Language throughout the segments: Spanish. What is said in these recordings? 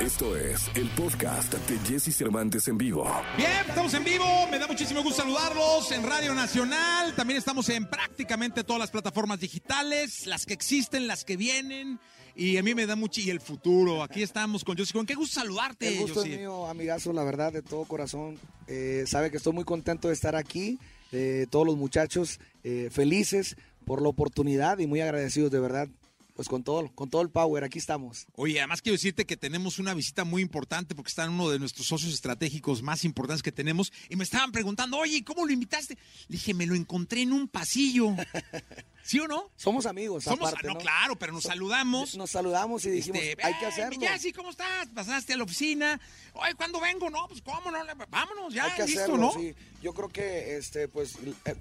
Esto es el podcast de Jesse Cervantes en vivo. Bien, estamos en vivo. Me da muchísimo gusto saludarlos en Radio Nacional. También estamos en prácticamente todas las plataformas digitales, las que existen, las que vienen. Y a mí me da mucho. Y el futuro. Aquí estamos con Josy. Con qué gusto saludarte, El gusto es mío, amigazo, la verdad, de todo corazón. Eh, sabe que estoy muy contento de estar aquí. eh, todos los muchachos eh, felices por la oportunidad y muy agradecidos, de verdad. Pues con todo, con todo el power, aquí estamos. Oye, además quiero decirte que tenemos una visita muy importante porque está en uno de nuestros socios estratégicos más importantes que tenemos. Y me estaban preguntando, oye, ¿cómo lo invitaste? Le dije, me lo encontré en un pasillo. ¿Sí o no? Somos amigos, Somos, aparte, no, ¿no? claro, pero nos saludamos. Nos saludamos y dijimos, Este, hay que "Eh, hacerlo. Jessy, ¿cómo estás? ¿Pasaste a la oficina? Oye, ¿cuándo vengo? No, pues cómo no, vámonos, ya, hay que listo, hacerlo, ¿no? sí. Yo creo que este, pues,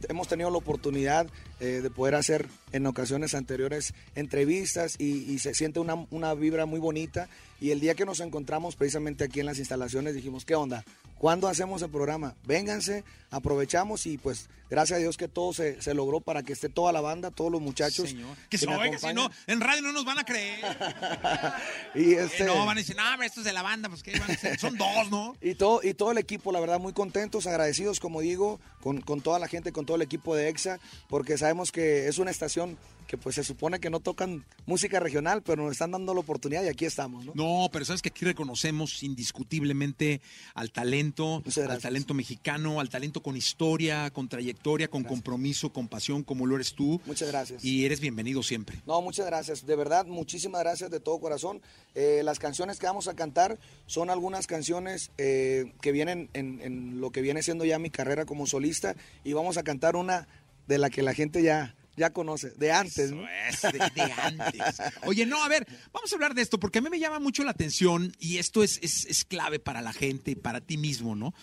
hemos tenido la oportunidad eh, de poder hacer en ocasiones anteriores entrevistas y, y se siente una, una vibra muy bonita. Y el día que nos encontramos precisamente aquí en las instalaciones dijimos, ¿qué onda? ¿Cuándo hacemos el programa? Vénganse, aprovechamos y pues gracias a Dios que todo se, se logró para que esté toda la banda, todos los muchachos. Señor. Que, se oiga, si no, en radio no nos van a creer. y Eh, este, no, van a decir, no, esto es de la banda, pues ¿qué van a hacer? Son dos, ¿no? Y todo, y todo el equipo, la verdad, muy contentos, agradecidos, como digo, con, con toda la gente, con todo el equipo de EXA, porque sabemos que es una estación que pues se supone que no tocan música regional, pero nos están dando la oportunidad y aquí estamos, ¿no? No, pero sabes que aquí reconocemos indiscutiblemente al talento, al talento mexicano, al talento con historia, con trayectoria, con compromiso, con pasión, como lo eres tú. Muchas gracias. Y eres bienvenido siempre. No, muchas gracias. De verdad, muchísimas gracias de todo corazón. Eh, las canciones que vamos a cantar son algunas canciones eh, que vienen en, en lo que viene siendo ya mi carrera como solista y vamos a cantar una de la que la gente ya, ya conoce, de antes, ¿no? Es, de, de antes. Oye, no, a ver, vamos a hablar de esto, porque a mí me llama mucho la atención y esto es, es, es clave para la gente y para ti mismo, ¿no?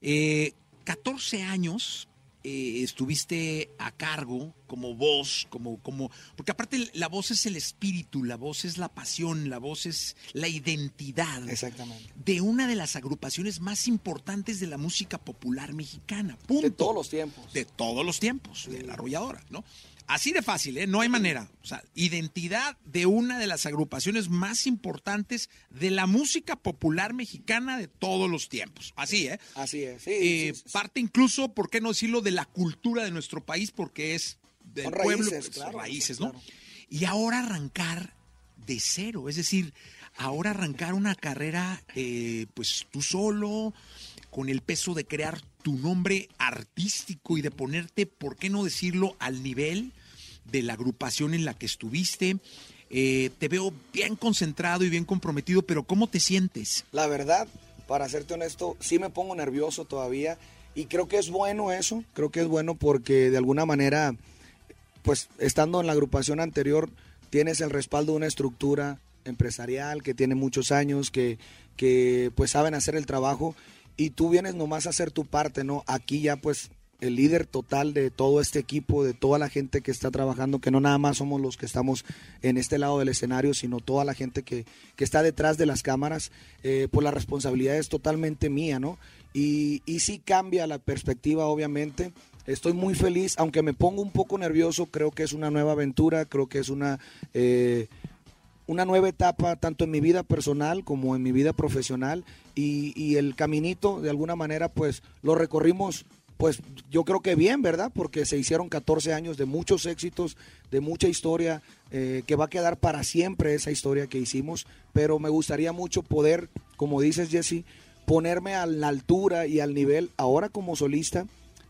Eh, 14 años eh, estuviste a cargo como voz, como, como, porque aparte la voz es el espíritu, la voz es la pasión, la voz es la identidad Exactamente. de una de las agrupaciones más importantes de la música popular mexicana. Punto. De todos los tiempos. De todos los tiempos, de la arrolladora, ¿no? Así de fácil, ¿eh? No hay manera. O sea, identidad de una de las agrupaciones más importantes de la música popular mexicana de todos los tiempos. Así, ¿eh? Así es. Sí, Eh, sí, sí. Parte incluso, ¿por qué no decirlo?, de la cultura de nuestro país, porque es del Son pueblo, raíces, pues, claro, raíces, claro. ¿no? Y ahora arrancar de cero, es decir, ahora arrancar una carrera, eh, pues tú solo, con el peso de crear tu nombre artístico y de ponerte, ¿por qué no decirlo?, al nivel de la agrupación en la que estuviste. Eh, te veo bien concentrado y bien comprometido, pero ¿cómo te sientes? La verdad, para serte honesto, sí me pongo nervioso todavía y creo que es bueno eso, creo que es bueno porque de alguna manera, pues estando en la agrupación anterior, tienes el respaldo de una estructura empresarial que tiene muchos años, que, que pues saben hacer el trabajo y tú vienes nomás a hacer tu parte, ¿no? Aquí ya pues el líder total de todo este equipo, de toda la gente que está trabajando, que no nada más somos los que estamos en este lado del escenario, sino toda la gente que, que está detrás de las cámaras, eh, pues la responsabilidad es totalmente mía, ¿no? Y, y sí cambia la perspectiva, obviamente. Estoy muy feliz, aunque me pongo un poco nervioso, creo que es una nueva aventura, creo que es una... eh, una nueva etapa tanto en mi vida personal como en mi vida profesional y, el caminito de alguna manera pues lo recorrimos pues yo creo que bien, ¿verdad? Porque se hicieron 14 años de muchos éxitos, de mucha historia, eh, que va a quedar para siempre esa historia que hicimos, pero me gustaría mucho poder, como dices Jesse, ponerme a la altura y al nivel ahora como solista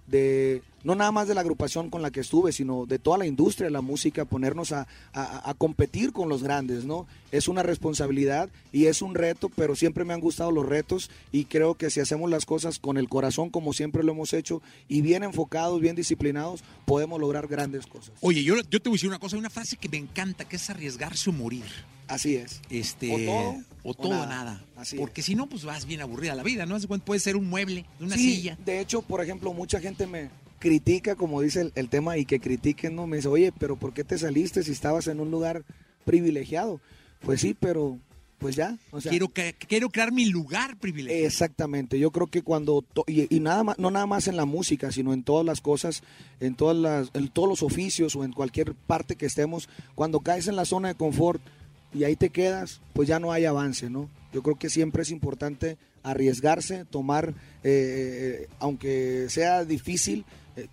de no nada más de la agrupación con la que estuve, sino de toda la industria de la música, ponernos a, a- competir con los grandes, ¿no? Es una responsabilidad y es un reto, pero siempre me han gustado los retos y creo que si hacemos las cosas con el corazón, como siempre lo hemos hecho, y bien enfocados, bien disciplinados, podemos lograr grandes cosas. Oye, yo, yo te voy a decir una cosa, hay una frase que me encanta, que es arriesgarse o morir. Así es. Este, O todo, o todo o nada. nada. Así Porque si no, pues vas bien aburrida la vida, ¿no? Puede ser un mueble, una Sí, silla. De hecho, por ejemplo, mucha gente me critica, como dice el, el tema, y que critiquen, ¿no? Me dice, oye, pero ¿por qué te saliste si estabas en un lugar privilegiado? Pues sí, pero pues ya. O sea, quiero, que, quiero crear mi lugar privilegiado. Exactamente, yo creo que cuando, y, y nada más, no nada más en la música, sino en todas las cosas, en, todas las, en todos los oficios o en cualquier parte que estemos, cuando caes en la zona de confort, y ahí te quedas, pues ya no hay avance, ¿no? Yo creo que siempre es importante arriesgarse, tomar, eh, eh, aunque sea difícil, eh,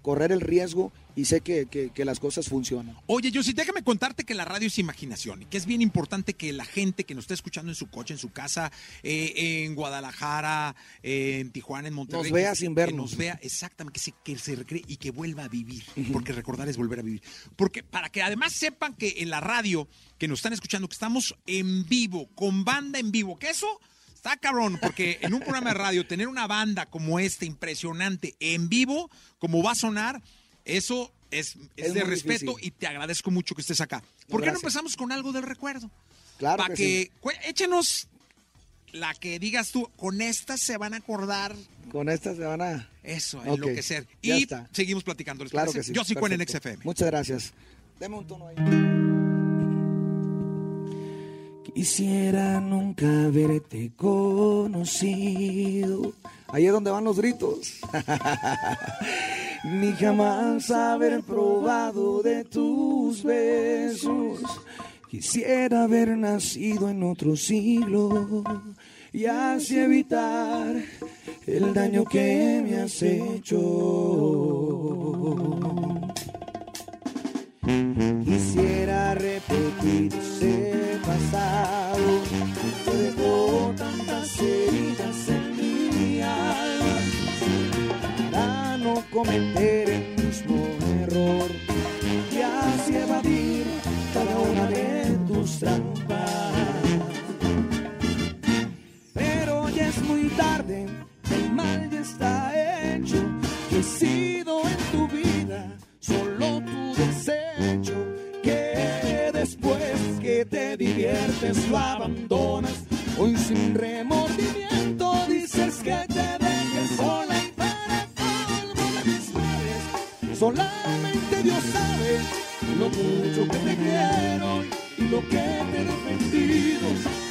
correr el riesgo y sé que, que, las cosas funcionan. Oye, yo sí, déjame contarte que la radio es imaginación y que es bien importante que la gente que nos está escuchando en su coche, en su casa, en Guadalajara, en Tijuana, en Monterrey, nos vea sin vernos. Que nos vea exactamente, que se, que se recree y que vuelva a vivir, porque recordar es volver a vivir. Porque para que además sepan que en la radio que nos están escuchando, que estamos en vivo, con banda en vivo, que eso Está cabrón, porque en un programa de radio tener una banda como esta, impresionante, en vivo, como va a sonar, eso es, de respeto y te agradezco mucho que estés acá. ¿Por qué no empezamos con algo del recuerdo? Claro. Para que, échenos la que digas tú, con esta se van a acordar. Con esta se van a. Eso, enloquecer. y seguimos platicando. claro que sí. Yo sí en XFM. Muchas gracias. Deme un tono ahí. Quisiera nunca haberte conocido. Ahí es donde van los gritos. Ni jamás haber probado de tus besos. Quisiera haber nacido en otro siglo y así evitar el daño que me has hecho. Solamente Dios sabe lo mucho que te quiero y lo que te he defendido.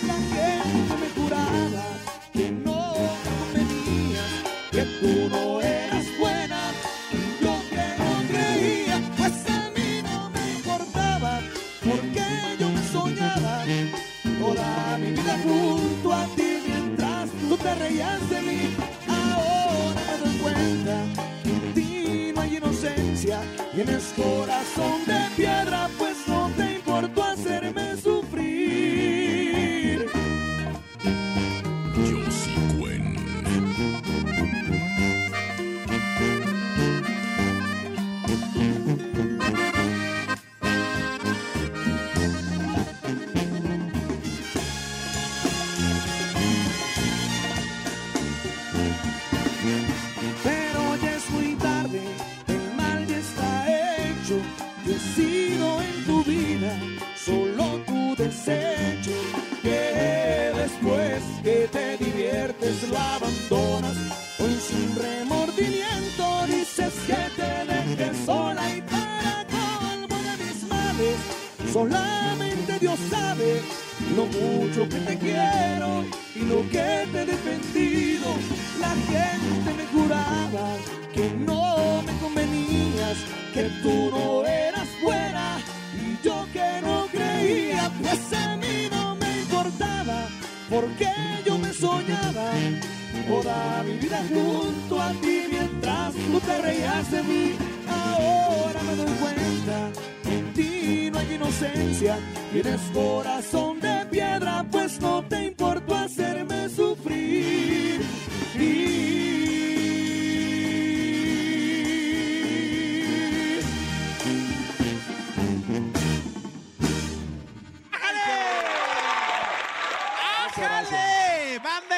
La gente me juraba y lo que te he defendido. La gente me juraba que no me convenías, que tú no eras buena y yo que no creía, pues a mí no me importaba porque yo me soñaba toda mi vida junto a ti mientras tú te reías de mí. Ahora me doy cuenta que en ti no hay inocencia, tienes corazón de piedra, pues no te importó hacerme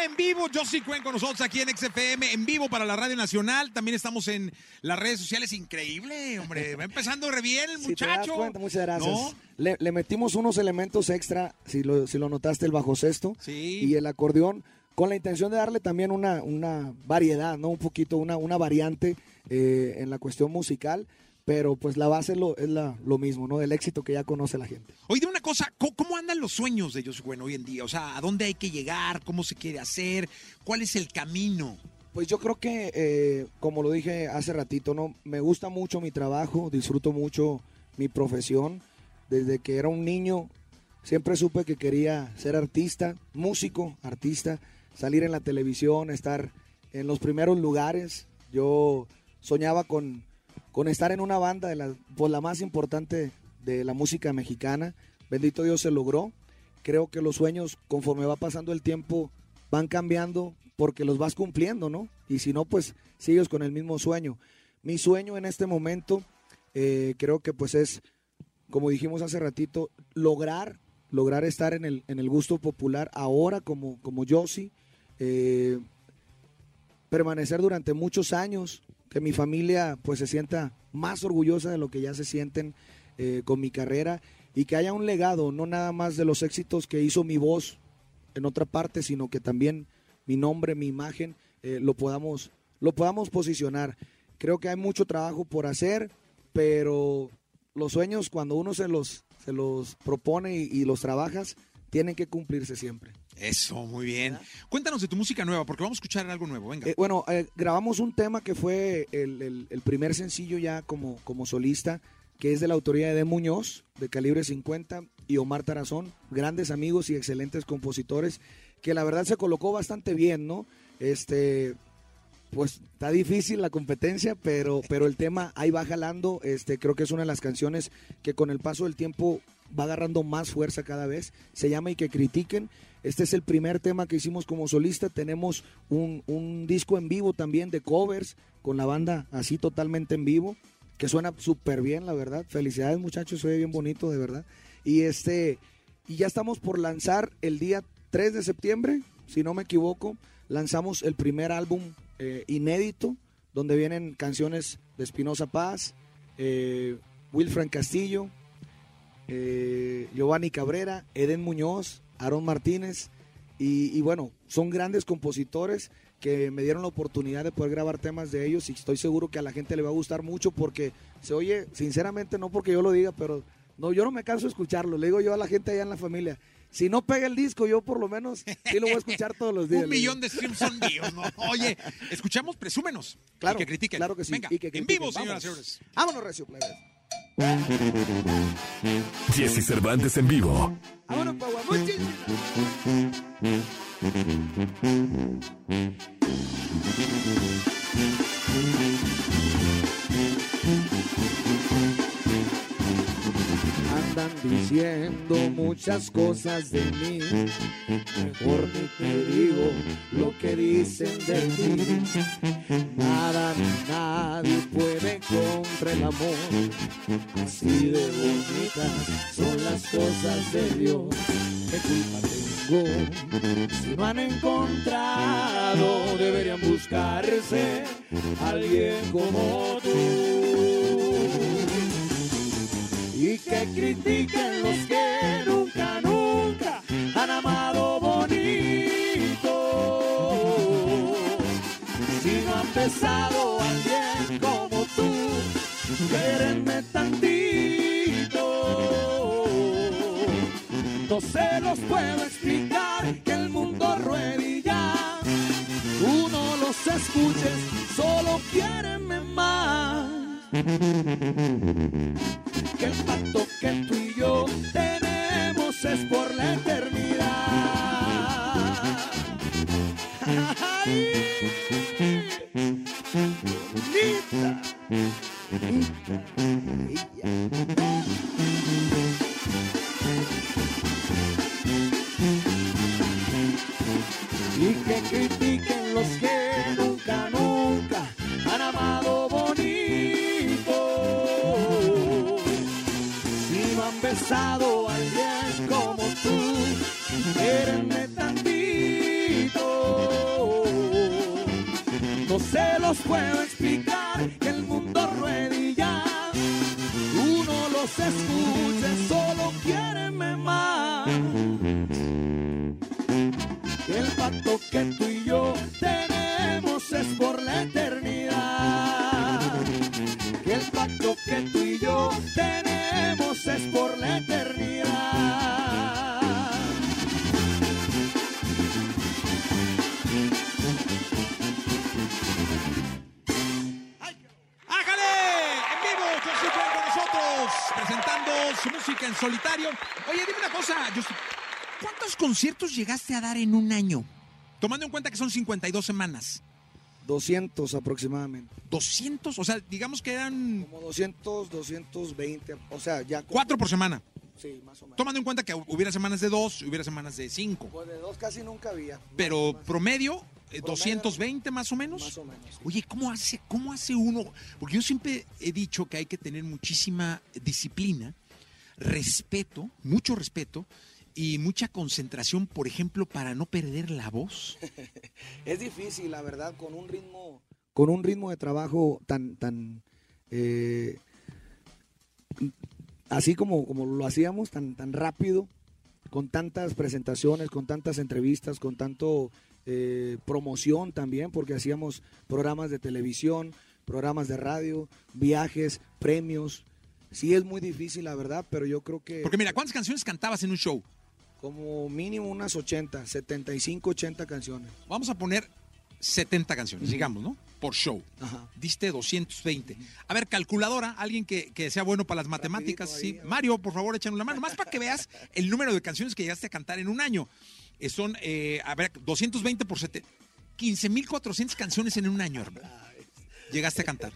en vivo. Yo sí cuento con nosotros aquí en XFM, en vivo para la Radio Nacional. También estamos en las redes sociales. Increíble, hombre. Va empezando re bien el muchacho. muchas gracias. Le, metimos unos elementos extra, si lo, si lo notaste, el bajo sexto y el acordeón, con la intención de darle también una, una variedad, ¿no? Un poquito, una, una variante eh, en la cuestión musical pero pues la base lo, es la, lo mismo, ¿no? El éxito que ya conoce la gente. Oye, una cosa, ¿cómo, andan los sueños de ellos, bueno, hoy en día? O sea, ¿a dónde hay que llegar? ¿Cómo se quiere hacer? ¿Cuál es el camino? Pues yo creo que, eh, como lo dije hace ratito, ¿no? Me gusta mucho mi trabajo, disfruto mucho mi profesión. Desde que era un niño siempre supe que quería ser artista, músico, artista, salir en la televisión, estar en los primeros lugares. Yo soñaba con, con estar en una banda de la, pues, la más importante de la música mexicana. Bendito Dios se logró. Creo que los sueños, conforme va pasando el tiempo, van cambiando porque los vas cumpliendo, ¿no? Y si no, pues sigues con el mismo sueño. Mi sueño en este momento, eh, creo que pues es, como dijimos hace ratito, lograr, lograr estar en el, en el gusto popular ahora como, como eh, permanecer durante muchos años, que mi familia pues se sienta más orgullosa de lo que ya se sienten eh, con mi carrera y que haya un legado, no nada más de los éxitos que hizo mi voz en otra parte, sino que también mi nombre, mi imagen, eh, lo, podamos, lo podamos posicionar. Creo que hay mucho trabajo por hacer, pero los sueños cuando uno se los, se los propone y, los trabajas, tienen que cumplirse siempre. Eso, muy bien. Cuéntanos de tu música nueva, porque vamos a escuchar algo nuevo. Venga. Eh, bueno, eh, grabamos un tema que fue el, primer sencillo ya como, como solista, que es de la autoría de Muñoz, de calibre 50, y Omar Tarazón, grandes amigos y excelentes compositores, que la verdad se colocó bastante bien, ¿no? Este, pues está difícil la competencia, pero, pero el tema ahí va jalando. Este, creo que es una de las canciones que con el paso del tiempo va agarrando más fuerza cada vez. Se llama Y que critiquen. Este es el primer tema que hicimos como solista. Tenemos un, disco en vivo también de covers con la banda así totalmente en vivo, que suena súper bien, la verdad. Felicidades muchachos, ve bien bonito, de verdad. Y este, y ya estamos por lanzar el día 3 de septiembre, si no me equivoco, lanzamos el primer álbum eh, inédito, donde vienen canciones de Espinosa Paz, eh, Wilfran Castillo, eh, Giovanni Cabrera, Eden Muñoz, Aaron Martínez, y, bueno, son grandes compositores que me dieron la oportunidad de poder grabar temas de ellos y estoy seguro que a la gente le va a gustar mucho porque se oye, sinceramente, no porque yo lo diga, pero no, yo no me canso de escucharlo, le digo yo a la gente allá en la familia, si no pega el disco, yo por lo menos sí lo voy a escuchar todos los días. Un millón de streams son míos, ¿no? Oye, escuchamos Presúmenos. Claro. Y que critiquen. Claro que sí. Venga, en vivo, señoras y señores. Vámonos, Recio Plebes. Jesse Cervantes en vivo. Andan diciendo muchas cosas de mí. Mejor ni te digo lo que dicen de ti. Amor. Así de bonitas son las cosas de Dios. ¿Qué culpa tengo? Si no han encontrado, deberían buscarse alguien como tú y que critiquen los que nunca, nunca han amado bonito. Si no han besado a alguien se los puedo explicar que el mundo ruede ya. Tú no los escuches, solo quiérenme más que el pacto que tú alguien como tú, quérenme tantito. No se los puedo explicar que el mundo ya. Uno los escucha, solo quiérenme más. El pacto que tú y yo tenemos es por la eternidad. Presentando su música en solitario. Oye, dime una cosa, Justin. ¿Cuántos conciertos llegaste a dar en un año? Tomando en cuenta que son 52 semanas. 200 aproximadamente. 200, o sea, digamos que eran Como 200, 220, o sea, ya... con- cuatro por semana. Sí, más o menos. Tomando en cuenta que hubiera semanas de dos, hubiera semanas de cinco. Pues de dos casi nunca había. Pero Promedio, 220 más o menos. Más o menos. sí. Oye, ¿cómo hace, ¿cómo hace uno? Porque yo siempre he dicho que hay que tener muchísima disciplina, respeto, mucho respeto y mucha concentración, por ejemplo, para no perder la voz. Es difícil, la verdad, con un ritmo, con un ritmo de trabajo tan, tan, eh, así como, como lo hacíamos, tan, tan rápido, con tantas presentaciones, con tantas entrevistas, con tanto eh, promoción también, porque hacíamos programas de televisión, programas de radio, viajes, premios. Sí es muy difícil, la verdad, pero yo creo que Porque mira, ¿cuántas canciones cantabas en un show? como mínimo unas 80, 75, 80 canciones. Vamos a poner 70 canciones, digamos, ¿no? Por show. Ajá. Diste 220. A ver, calculadora, alguien que, que sea bueno para las matemáticas. Sí. Mario, por favor, échanos la mano. Más para que veas el número de canciones que llegaste a cantar en un año. Eh, son, eh, a ver, 220 por 7. 15.400 canciones en un año, hermano. Llegaste a cantar.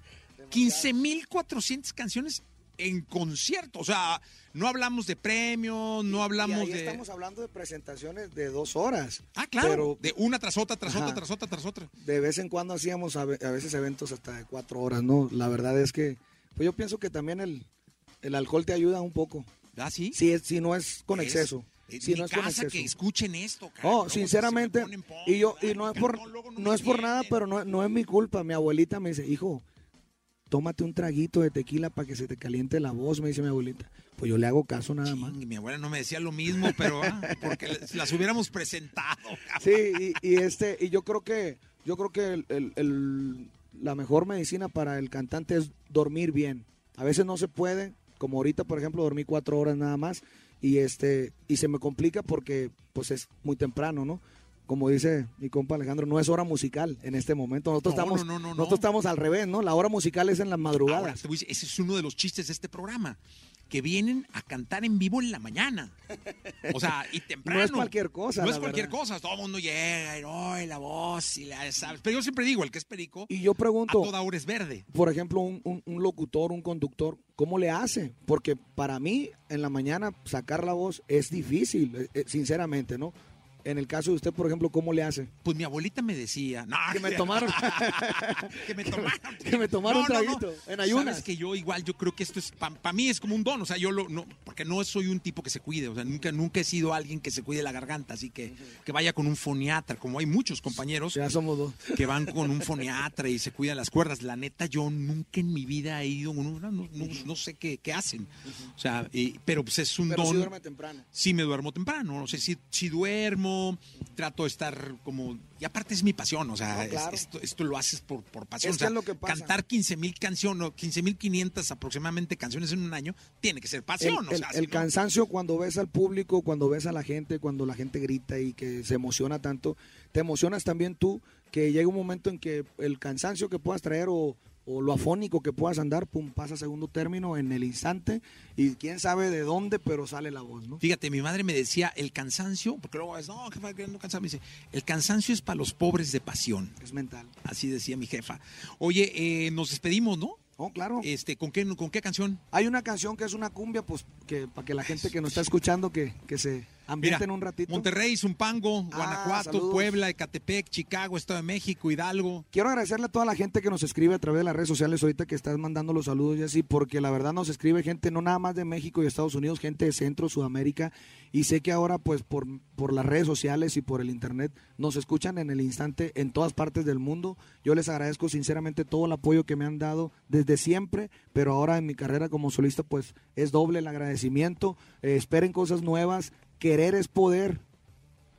15.400 canciones en concierto. O sea, no hablamos de premios, no hablamos y ahí de... estamos hablando de presentaciones de dos horas. Ah, claro. Pero de una tras otra, tras Ajá. otra, tras otra, tras otra. de vez en cuando hacíamos a, ve- a veces eventos hasta de cuatro horas, ¿no? La verdad es que, pues yo pienso que también el, el alcohol te ayuda un poco. ¿Ah, sí? Si, es, si no es con Es- exceso. En si no es con exceso. que escuchen esto, cara. Oh, se me sinceramente, ponen y yo, y no es por, no es por nada, pero no, no es mi culpa. Mi abuelita me dice, hijo, tómate un traguito de tequila para que se te caliente la voz, me dice mi abuelita. Pues yo le hago caso nada más. Ching, mi abuela no me decía lo mismo, pero ah, porque las hubiéramos presentado. Sí, y, y este, y yo creo que, yo creo que el- el- el- la mejor medicina para el cantante es dormir bien. A veces no se puede, como ahorita, por ejemplo, dormí cuatro horas nada más, y este, y se me complica porque pues es muy temprano, ¿no? Como dice mi compa Alejandro, no es hora musical en este momento. Nosotros No, estamos, no, no, no, nosotros no. estamos al revés, ¿no? La hora musical es en las madrugadas. a decir, ese es uno de los chistes de este programa, que vienen a cantar en vivo en la mañana. O sea, y temprano. No es cualquier cosa, No es cualquier cosa. Todo el mundo llega y "Ay, la voz y la sabes. Pero yo siempre digo, el que es perico, Y yo a pregunto, toda hora es verde. por ejemplo, un, un- un locutor, un conductor, ¿cómo le hace? Porque para mí, en la mañana, sacar la voz es difícil, eh, eh, sinceramente, ¿no? En el caso de usted, por ejemplo, ¿cómo le hace? Pues mi abuelita me decía, no, Que me tomaron. que me tomaron. Que me tomaron un traguito, en ayunas. Sabes que yo igual, yo creo que esto es, para mí es como un don, o sea, yo lo, no, porque no soy un tipo que se cuide, o sea, nunca, nunca he sido alguien que se cuide la garganta, así que, que vaya con un foniatra, como hay muchos compañeros Ya somos dos. que van con un foniatra y se cuidan las cuerdas. La neta, yo nunca en mi vida he ido, no, no, sé qué, qué hacen, o sea, y- pero pues es un Pero don. sí duerme temprano. Sí me duermo temprano, no sé si, si duermo, trato de estar como... Y aparte es mi pasión, o sea, No, es- claro. esto, esto lo haces por, por pasión. Es o que sea, es lo que pasa. Cantar 15 mil canciones, 15 mil 500 aproximadamente canciones en un año, tiene que ser El, pasión. o el- sea, el si no- cansancio cuando ves al público, cuando ves a la gente, cuando la gente grita y que se emociona tanto, te emocionas también tú, que llega un momento en que el cansancio que puedas traer o, o lo afónico que puedas andar, pum, pasa a segundo término en el instante y quién sabe de dónde, pero sale la voz, ¿no? Fíjate, mi madre me decía, el cansancio, porque luego es, no, jefa, no cansado, me dice, el cansancio es para los pobres de pasión. Es mental. Así decía mi jefa. Oye, eh, nos despedimos, ¿no? Oh, claro. Este, ¿con qué, ¿Con qué canción? Hay una canción que es una cumbia, pues, que para que la gente que nos está escuchando que, que se ambienten un ratito. Monterrey, Zumpango, Ah, Guanajuato, saludos. Puebla, Ecatepec, Chicago, Estado de México, Hidalgo. Quiero agradecerle a toda la gente que nos escribe a través de las redes sociales ahorita que estás mandando los saludos y así, porque la verdad nos escribe gente no nada más de México y Estados Unidos, gente de Centro, Sudamérica, y sé que ahora pues por, por las redes sociales y por el internet nos escuchan en el instante en todas partes del mundo. Yo les agradezco sinceramente todo el apoyo que me han dado desde siempre, pero ahora en mi carrera como solista pues es doble el agradecimiento. Eh, esperen cosas nuevas, querer es poder,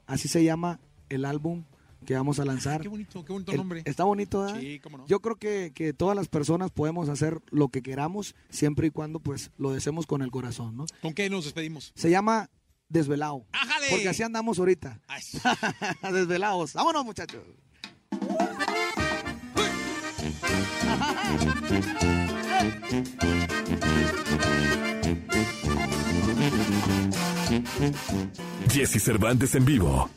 así se llama el álbum que vamos a lanzar. Qué bonito, qué bonito El- nombre. Está bonito, ¿verdad? Sí, cómo no. Yo creo que, que todas las personas podemos hacer lo que queramos siempre y cuando pues lo deseemos con el corazón, ¿no? ¿Con qué nos despedimos? Se llama Desvelado. ¡Ájale! Porque así andamos ahorita. Sí. Desvelados. Vámonos, muchachos. Jesse Cervantes en vivo.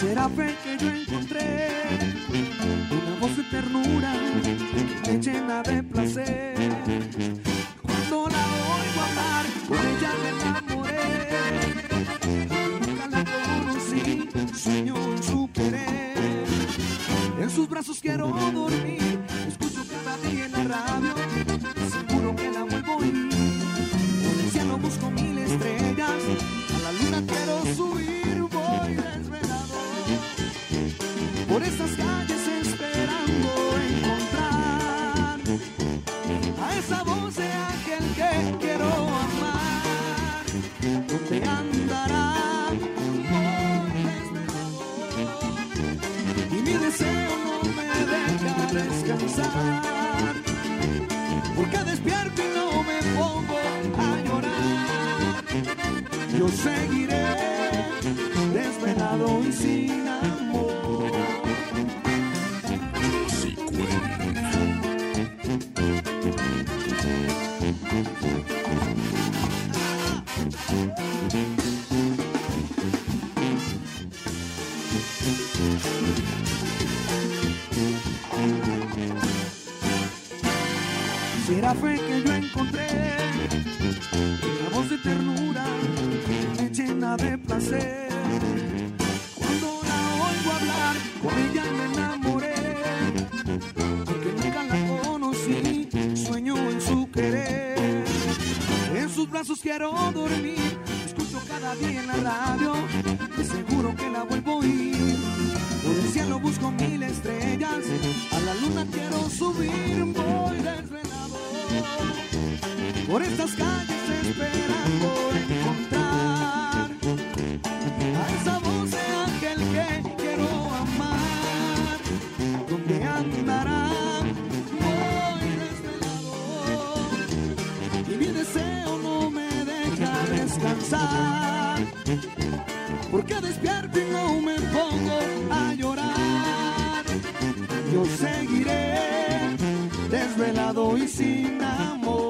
Será fe que yo encontré una voz de ternura me llena de placer. Cuando la oigo hablar, ella me enamoré. Brazos quiero dormir, escucho cada día en la radio, seguro que la vuelvo a oír. Por el cielo busco mil estrellas, a la luna quiero subir, voy desvelado. Por estas calles Porque despierto y no me pongo a llorar. Yo seguiré desvelado y sin amor. Será fe que yo encontré una voz de ternura me llena de placer. Cuando la oigo hablar, con ella me enamoré. Porque nunca la conocí, sueño en su querer. En sus brazos quiero dormir, escucho cada día en la radio, de seguro que la vuelvo a oír. Por el cielo busco mil estrellas, a la luna quiero subir, voy desvelado. Por estas calles esperando encontrar a esa voz de ángel que quiero amar. ¿Dónde andará? Voy desvelado y mi deseo no me deja descansar. Porque despierto y no me pongo a llorar. Yo seguiré desvelado y sin amor.